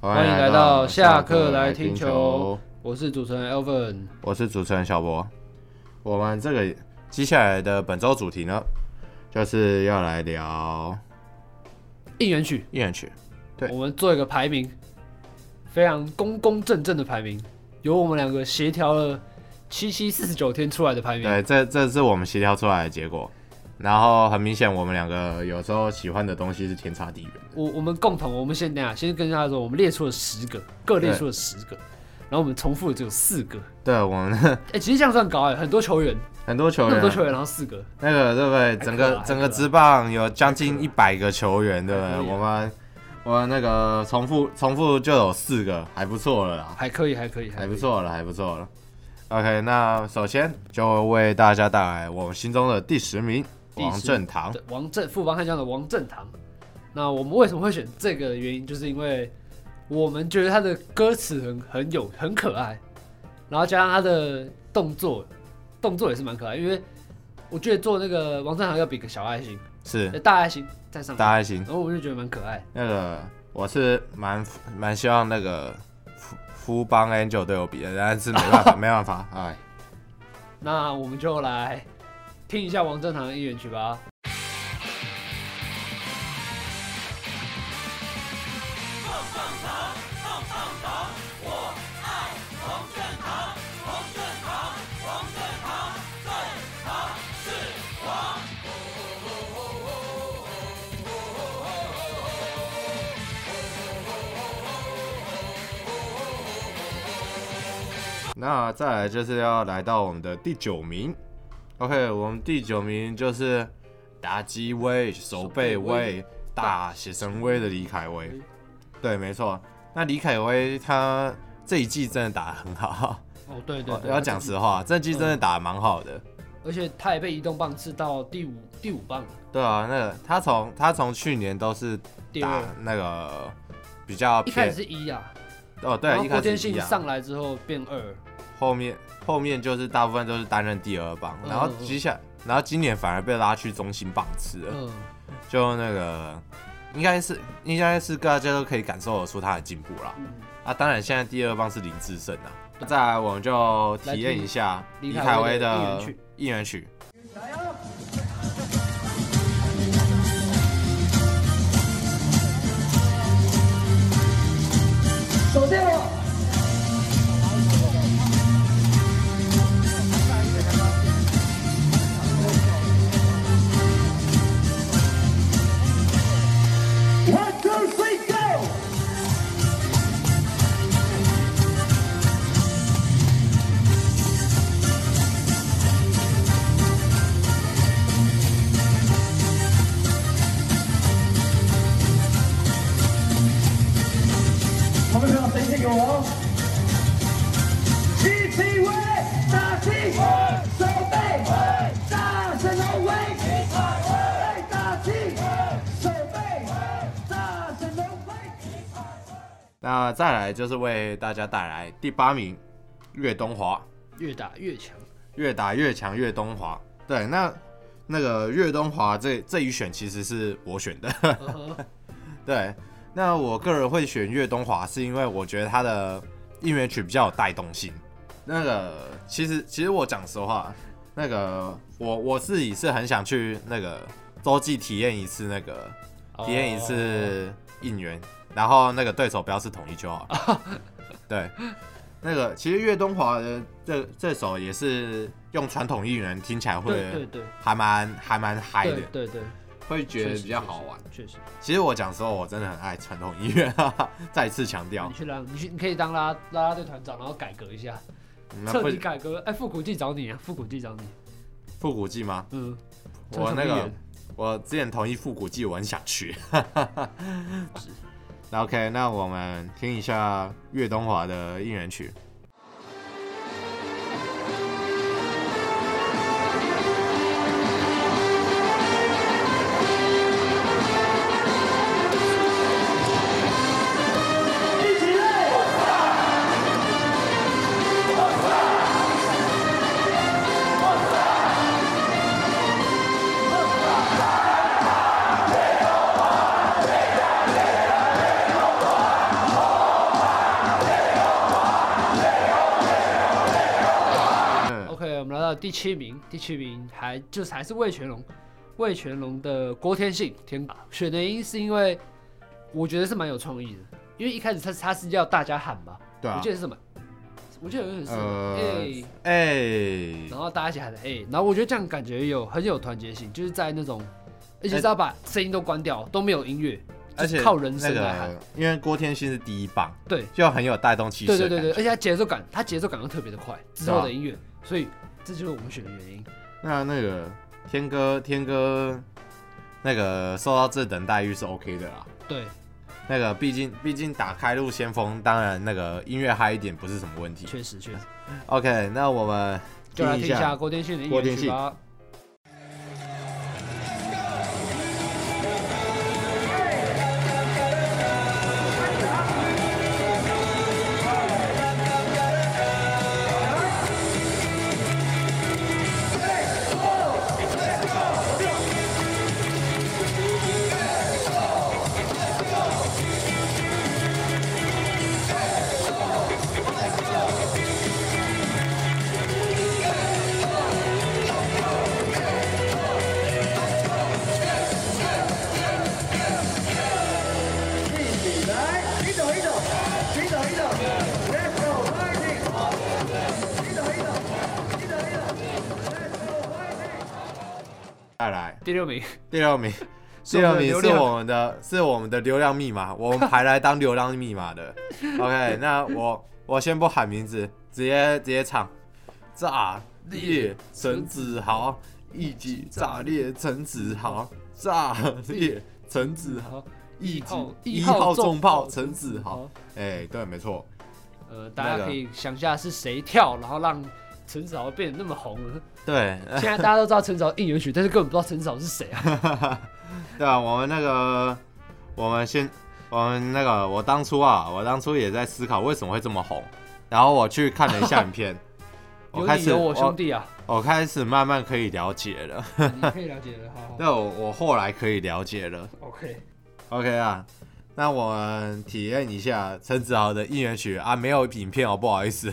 欢迎来到下课来听球，我是主持人 Elvin，我是主持人小博。我们这个接下来的本周主题呢，就是要来聊应援曲。应援曲，对，我们做一个排名，非常公公正正的排名，由我们两个协调了七七四十九天出来的排名。对，这这是我们协调出来的结果。然后很明显，我们两个有时候喜欢的东西是天差地远的。我我们共同，我们先等下，先跟大家说，我们列出了十个，各列出了十个，然后我们重复的只有四个。对，我们 哎、欸，其实这样算高哎，很多球员，很多球员，很多球员，然后四个，那个对不对？整个整个职棒有将近一百个球员，对不对？我们我们那个重复重复就有四个，还不错了啦，还可以，还可以，还不错了，还不错了。OK，那首先就为大家带来我们心中的第十名。王正堂，王正富邦悍将的王正堂。那我们为什么会选这个的原因，就是因为我们觉得他的歌词很很有很可爱，然后加上他的动作，动作也是蛮可爱。因为我觉得做那个王正堂要比个小爱心，是大爱心在上面，大爱心，然后我就觉得蛮可爱。那个我是蛮蛮希望那个富富邦 Angel 对我比的，但是没办法，没办法，哎。那我们就来。听一下王振堂的应援曲吧。那再来就是要来到我们的第九名。OK，我们第九名就是打击威、守备威、大写神威的李凯威。对，没错。那李凯威他这一季真的打得很好。哦，对对对，要讲实话，这季真的打得蛮好的。而且他也被移动棒次到第五第五棒。对啊，那个他从他从去年都是打那个比较偏。一开始是一啊。哦，对，一开始是一啊。郭天信上来之后变二。后面后面就是大部分都是担任第二棒，然后接下来，然后今年反而被拉去中心棒次了，就那个应该是应该是大家都可以感受得出他的进步了。啊，当然现在第二棒是林志胜啊。再来我们就体验一下李凯威的应援曲。守那再来就是为大家带来第八名，岳东华，越打越强，越打越强，岳东华。对，那那个岳东华这这一选其实是我选的。Uh. 对，那我个人会选岳东华，是因为我觉得他的应援曲比较有带动性。那个其实其实我讲实话，那个我我自己是很想去那个洲际体验一次那个体验一次应援。Oh. 然后那个对手不要是统一就好了。对，那个其实岳东华的这这首也是用传统应援，听起来会对对还蛮还蛮嗨的。对对，会觉得比较好玩。确实，其实我讲实话，我真的很爱传统音乐。再次强调，你去当你去你可以当啦啦啦队团长，然后改革一下，彻底改革。哎，复古季找你啊，复古季找你。复古季吗？嗯，我那个我之前同意复古季，我很想去。那 OK，那我们听一下岳东华的应援曲。第七名，第七名还就是还是魏全龙，魏全龙的郭天信天把选的原因是因为我觉得是蛮有创意的，因为一开始他他是要大家喊嘛，对啊，我记得是什么？我记得有点是哎哎，然后大家一起喊的哎，然后我觉得这样感觉有很有团结性，就是在那种，而且是要把声音都关掉，都没有音乐，而且靠人声来喊，因为郭天信是第一棒，对，就很有带动气势，对对对对，而且他节奏感，他节奏感又特别的快，之后的音乐，所以这就是我们选的原因。那那个天哥天哥，那个受到这等待遇是 OK 的啦，对。那个，毕竟毕竟打开路先锋，当然那个音乐嗨一点不是什么问题。确实确实。OK，那我们就来听一下郭天信的音乐曲吧。第六名，第六名，第六名是我们的，是我们的流量密码，我们排来当流量密码的。OK，那我我先不喊名字，直接直接唱。炸裂陈子豪，一击炸裂陈子豪，炸裂陈子豪，一击一号重炮陈子豪。哎、欸，对，没错。呃，大家可以想一下是谁跳，然后让。陈子豪变得那么红了，对，现在大家都知道陈子豪应援曲，但是根本不知道陈子豪是谁啊？对啊，我们那个，我们先，我们那个，我当初啊，我当初也在思考为什么会这么红，然后我去看了一下影片，我开始有我兄弟啊。我，我开始慢慢可以了解了，你可以了解了，好，好，对，我我后来可以了解了，OK，OK Okay 啊，那我们体验一下陈子豪的应援曲啊，没有影片哦，不好意思。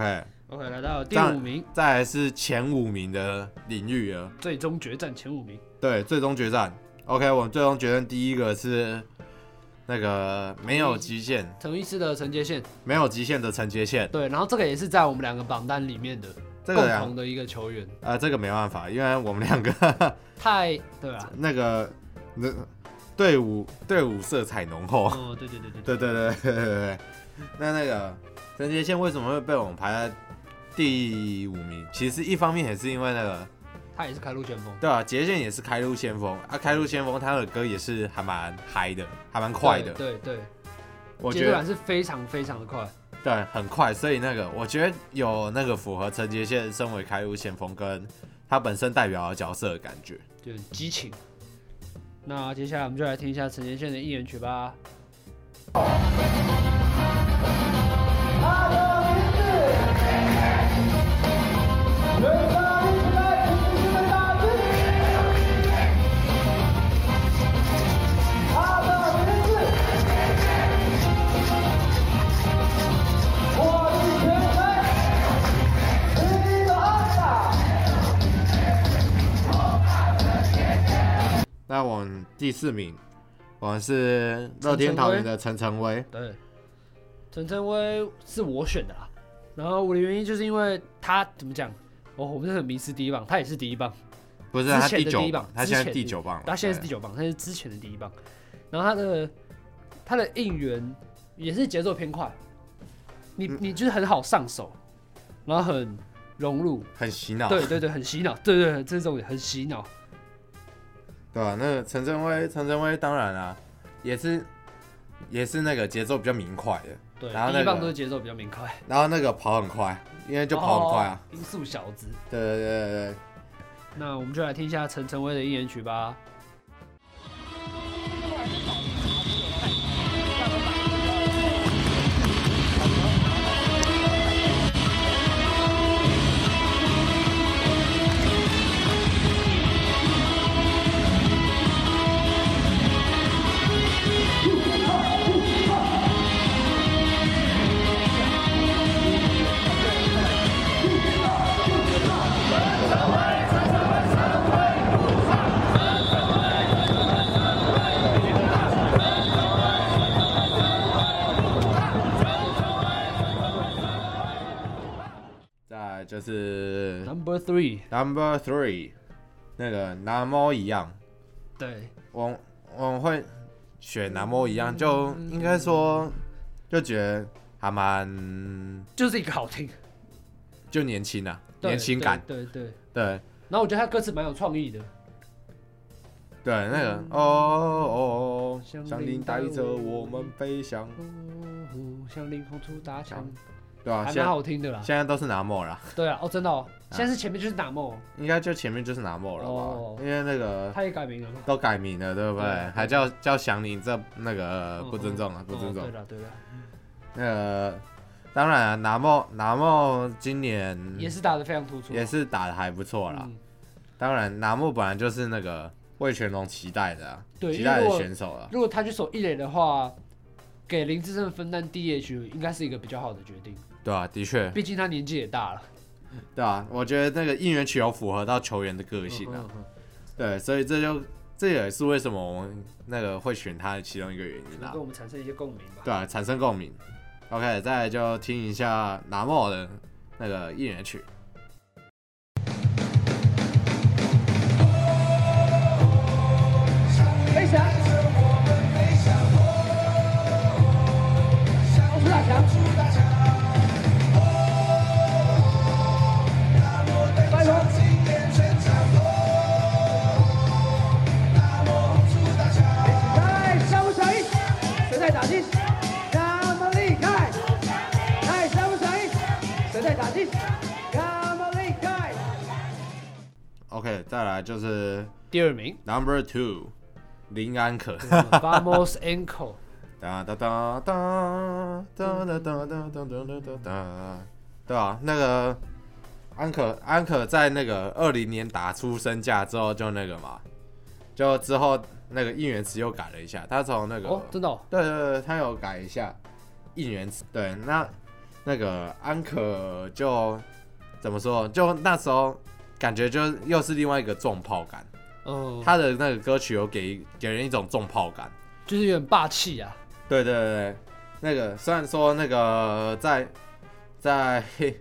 OK，OK，来到第五名，再来是前五名的领域了。最终决战前五名，对，最终决战。OK，我们最终决战第一个是那个没有极限，同一次的承接线，没有极限的承接线。对，然后这个也是在我们两个榜单里面的共同的一个球员。啊、呃，这个没办法，因为我们两个太对啊，那个那队伍队伍色彩浓厚。哦，对对对对对对对对对对。那那个。陈杰宪为什么会被我们排在第五名？其实一方面也是因为那个他也是开路先锋，对啊，杰宪也是开路先锋啊，开路先锋他的歌也是还蛮嗨的，还蛮快的，对对，对，我觉得是非常非常的快，对，很快，所以那个我觉得有那个符合陈杰宪身为开路先锋跟他本身代表的角色的感觉，就很激情。那接下来我们就来听一下陈杰宪的应援曲吧。那我们第四名，我们是乐天桃园的陈晨威。对，陈晨威是我选的啦。然后我的原因就是因为他怎么讲？哦我们是很迷失第一棒，他也是第一棒，不是他第九棒，他现在第九棒，他现在是第九棒，他是之前的第一棒。然后他的他的应援也是节奏偏快，你你就是很好上手，然后很融入，很洗脑。对对对，很洗脑。对对对，这种也很洗脑。对吧、啊？那陈晨威，陈晨威当然啊，也是也是那个节奏比较明快的。对，然后、那个、第一棒都是节奏比较明快，然后那个跑很快，因为就跑很快啊。音速小子。对对对对对。那我们就来听一下陈晨威的应援曲吧。就是 Number Three，Number Three，那个南摩一样。对，我我会选南摩一样，就应该说就觉得还蛮，就是一个好听，就年轻啊，年轻感。对对对，对。然后我觉得他歌词蛮有创意的。对，那个哦哦哦，祥林带着我们飞翔，向凌空出大枪。对啊，还蛮好听的啦。现在都是拿莫啦。对啊，哦，真的哦，现在是前面就是拿莫。应该就前面就是拿莫了吧？因为那个他也改名了吗？都改名了，对不对？还叫叫祥林，这那个不尊重啊，不尊重。对了对了。那个当然，拿莫拿莫今年也是打得非常突出，也是打得还不错啦。当然，拿莫本来就是那个魏全龙期待的，期待的选手了。如果他去守一垒的话，给林志胜分担 DH 应该是一个比较好的决定。对啊，的确，毕竟他年纪也大了。对啊，我觉得那个应援曲有符合到球员的个性啊。对，所以这就这也是为什么我们那个会选他的其中一个原因啦。跟我们产生一些共鸣吧。对啊，产生共鸣。OK，再来就听一下拿莫的那个应援曲。来就是第二名，Number Two，林安可，Vamos Anchor，哒哒哒哒哒哒哒哒哒哒。哒哒，对啊，那个安可安可在那个二零年打出身价之后，就那个嘛，就之后那个应援词又改了一下，他从那个哦，真的，哦，对对对，他有改一下应援词，对，那那个安可就怎么说，就那时候。感觉就又是另外一个重炮感，嗯，他的那个歌曲有给给人一种重炮感，就是有点霸气啊。对对对，那个虽然说那个在在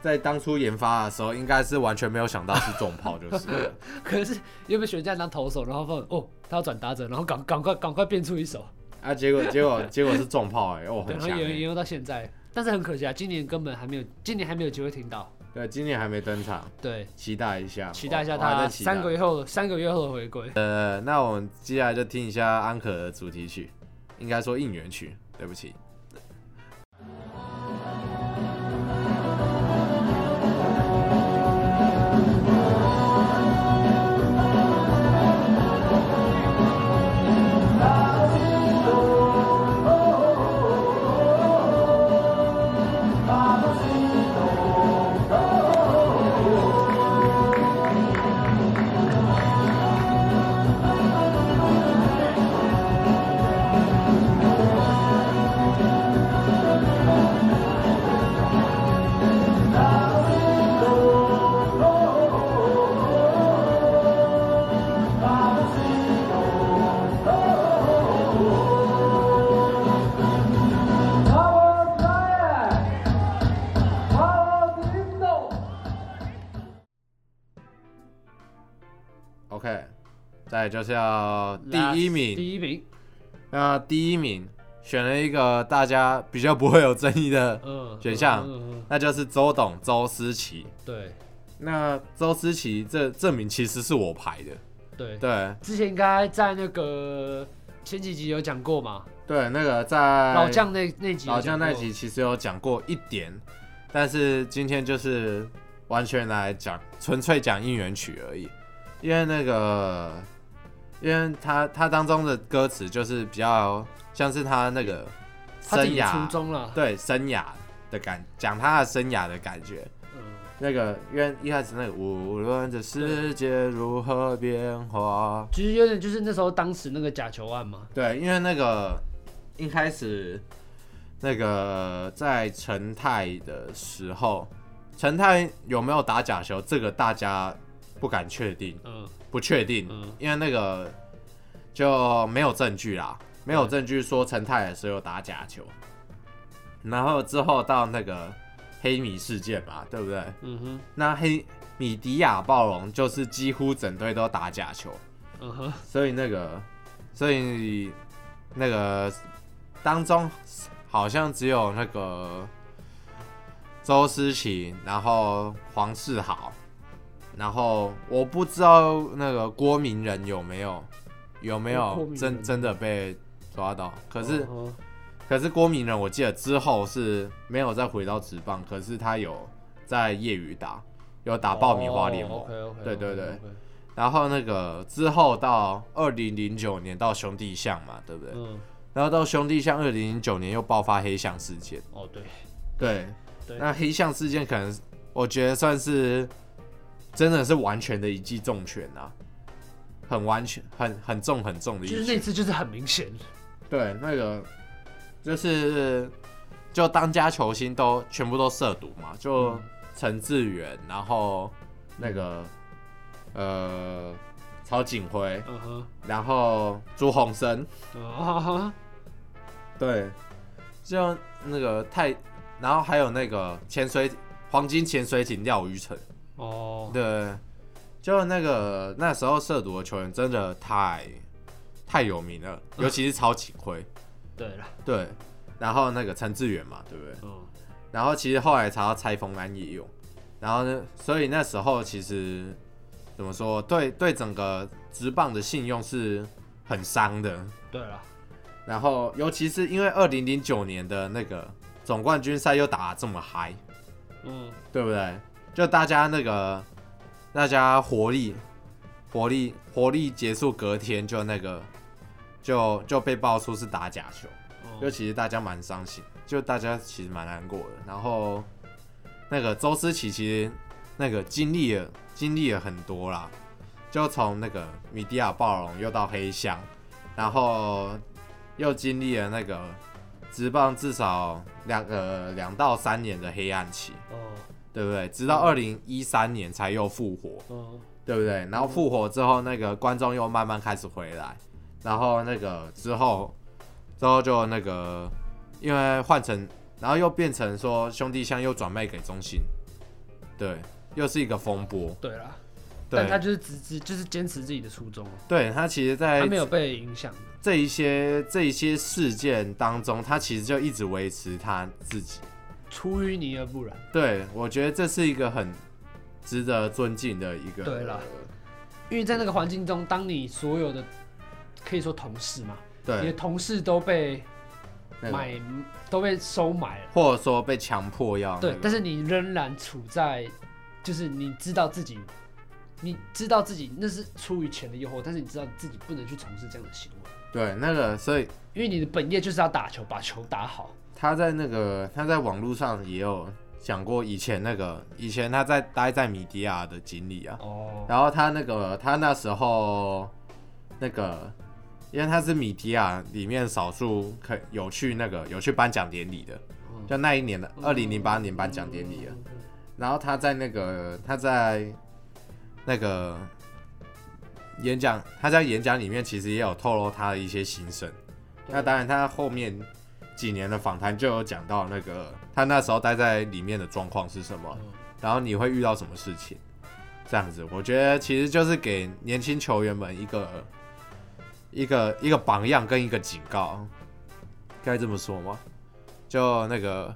在当初研发的时候，应该是完全没有想到是重炮，就是。可是有没有选这样当投手，然后放哦，他要转打者，然后赶赶快赶快变出一手啊？结果结果结果是重炮哎、欸，哦，很强、欸。然后沿用到现在，但是很可惜啊，今年根本还没有，今年还没有机会听到。对，今年还没登场。对，期待一下，期待一下他三个月后三个月后的回归。呃，那我们接下来就听一下安可的主题曲，应该说应援曲，对不起。再就是要第一名，第一名，那第一名选了一个大家比较不会有争议的选项，那就是周董周思琪。对，那周思琪这这名其实是我排的。对对，之前应该在那个前几集有讲过嘛？对，那个在老将那那集，老将那集其实有讲过一点，但是今天就是完全来讲，纯粹讲应援曲而已。因为那个，因为他他当中的歌词就是比较像是他那个生涯初中了，对生涯的感，讲他的生涯的感觉。嗯，那个因为一开始那个无论这世界如何变化，其实有点就是那时候当时那个假球案嘛。对，因为那个一开始那个在陈泰的时候，陈泰有没有打假球，这个大家。不敢确定，嗯，不确定，嗯，因为那个就没有证据啦，没有证据说陈泰也是有打假球，然后之后到那个黑米事件嘛，对不对？嗯哼，那黑米迪亚暴龙就是几乎整队都打假球，嗯哼，所以那个，所以那个当中好像只有那个周思琪，然后黄世豪。然后我不知道那个郭明仁有没有有没有真真的被抓到，可是、uh. 可是郭明仁我记得之后是没有再回到职棒，可是他有在业余打，有打爆米花联盟，对对对。然后那个之后到二零零九年到兄弟象嘛，对不对？嗯。然后到兄弟象二零零九年又爆发黑象事件。哦、oh, 对。对。对。那黑象事件可能我觉得算是。真的是完全的一记重拳啊，很完全，很很重很重的一是那次就是很明显。对，那个就是就当家球星都全部都涉毒嘛，就陈志远，然后那个呃曹景辉，嗯哼，然后朱鸿生，啊哈，对，就那个太，然后还有那个潜水黄金潜水艇钓鱼成。哦，oh. 对，就那个那时候涉毒的球员真的太太有名了，尤其是曹锦辉。对了，对，然后那个陈志远嘛，对不对？嗯。然后其实后来查到蔡峰安也有，然后呢，所以那时候其实怎么说，对对整个职棒的信用是很伤的。对了，然后尤其是因为二零零九年的那个总冠军赛又打得这么嗨，嗯，对不对？就大家那个，大家活力，活力，活力结束，隔天就那个，就就被爆出是打假球，就其实大家蛮伤心，就大家其实蛮难过的。然后那个周思琪其实那个经历了经历了很多啦，就从那个米迪亚暴龙又到黑箱，然后又经历了那个直棒至少两呃两到三年的黑暗期。对不对？直到二零一三年才又复活，嗯、对不对？然后复活之后，那个观众又慢慢开始回来，然后那个之后，之后就那个，因为换成，然后又变成说兄弟象又转卖给中信，对，又是一个风波。对啦，对但他就是只只就是坚持自己的初衷。对他其实在，在他没有被影响这一些这一些事件当中，他其实就一直维持他自己。出淤泥而不染，对，我觉得这是一个很值得尊敬的一个。对啦，因为在那个环境中，当你所有的可以说同事嘛，对，你的同事都被买，那个、都被收买了，或者说被强迫要、那个、对，但是你仍然处在，就是你知道自己，你知道自己那是出于钱的诱惑，但是你知道自己不能去从事这样的行为。对，那个所以，因为你的本业就是要打球，把球打好。他在那个他在网络上也有讲过以前那个以前他在待在米迪亚的经历啊，哦，然后他那个他那时候那个，因为他是米迪亚里面少数可有去那个有去颁奖典礼的，就那一年的二零零八年颁奖典礼啊，然后他在那个他在那个演讲他在演讲里面其实也有透露他的一些心声，那当然他后面。几年的访谈就有讲到那个他那时候待在里面的状况是什么，然后你会遇到什么事情，这样子，我觉得其实就是给年轻球员们一个一个一个榜样跟一个警告，该这么说吗？就那个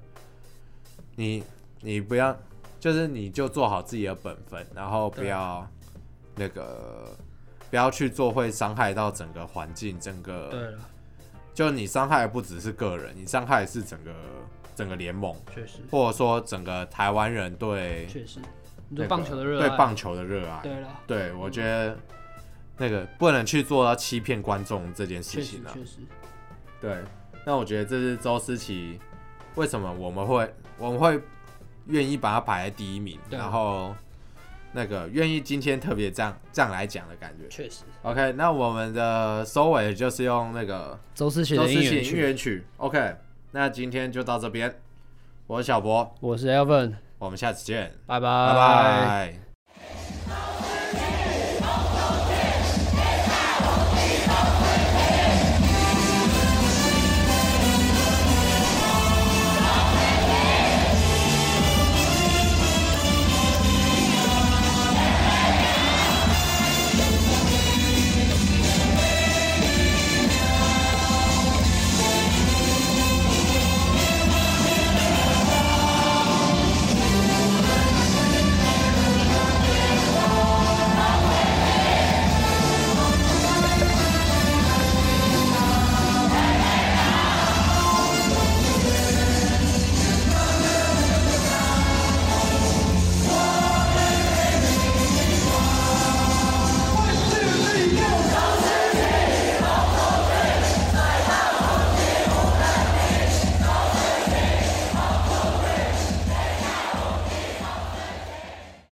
你你不要，就是你就做好自己的本分，然后不要那个不要去做会伤害到整个环境整个。对了。就你伤害的不只是个人，你伤害的是整个整个联盟，确实，或者说整个台湾人对确实，对棒球的热爱，对棒球的热爱，对了，对我觉得那个不能去做到欺骗观众这件事情了，确实，对，那我觉得这是周思琪为什么我们会我们会愿意把他排在第一名，然后。那个愿意今天特别这样这样来讲的感觉，确实。OK，那我们的收尾就是用那个周思齐的音乐曲，曲。OK，那今天就到这边。我是小博，我是 Elvin，我们下次见，拜拜，拜拜。